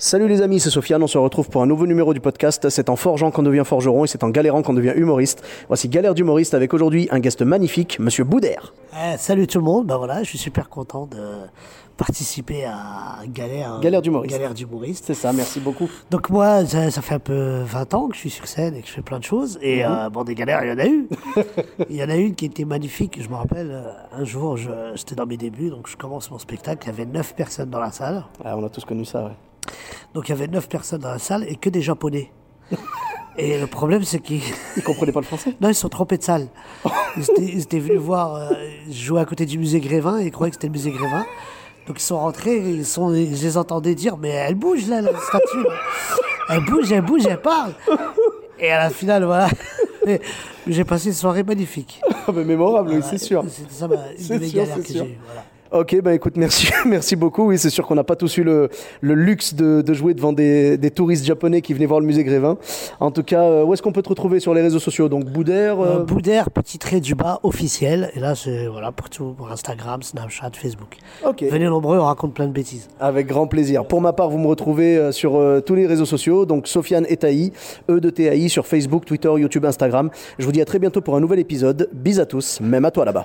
Salut les amis, c'est Sofiane, on se retrouve pour un nouveau numéro du podcast. C'est en forgeant qu'on devient forgeron et c'est en galérant qu'on devient humoriste. Voici Galère d'humoriste avec aujourd'hui un guest magnifique, Monsieur Boudère. Eh, salut tout le monde, ben voilà, je suis super content de participer à Galère, Galère d'humoriste. Galère d'humoriste. C'est ça, merci beaucoup. Donc moi, ça, ça fait un peu 20 ans que je suis sur scène et que je fais plein de choses. Et Mhm. euh, bon, des galères, il y en a eu. il y en a une qui était magnifique. Je me rappelle, euh, un jour, j'étais dans mes débuts, donc je commence mon spectacle. Il y avait 9 personnes dans la salle. Ah, on a tous connu ça, ouais. Donc il y avait 9 personnes dans la salle et que des Japonais. et le problème, c'est qu'ils... Ils comprenaient pas le français? Non, ils sont trompés de salle. Ils étaient, ils étaient venus voir euh, jouer à côté du musée Grévin et ils croyaient que c'était le musée Grévin. Donc ils sont rentrés, ils sont, je les entendais dire Mais elle bouge là, la statue. là. Elle bouge, elle bouge, elle parle. Et à la finale, voilà. J'ai passé une soirée magnifique. Ah, mais mémorable, oui, c'est sûr. C'était ça ma, une C'est des sûr, galères c'est que j'ai eues, voilà. Ok, bah écoute, merci, merci beaucoup. Oui, c'est sûr qu'on n'a pas tous eu le, le luxe de, de jouer devant des, des touristes japonais qui venaient voir le musée Grévin. En tout cas, euh, où est-ce qu'on peut te retrouver sur les réseaux sociaux? Donc Boudère. Euh, euh, Boudère, petit trait du bas, officiel. Et là, c'est voilà, pour tout, pour Instagram, Snapchat, Facebook. Ok. Venez nombreux, on raconte plein de bêtises. Avec grand plaisir. Pour ma part, vous me retrouvez euh, sur euh, tous les réseaux sociaux, donc Sofiane Etaï, E de TAI, sur Facebook, Twitter, YouTube, Instagram. Je vous dis à très bientôt pour un nouvel épisode. Bis à tous, même à toi là-bas.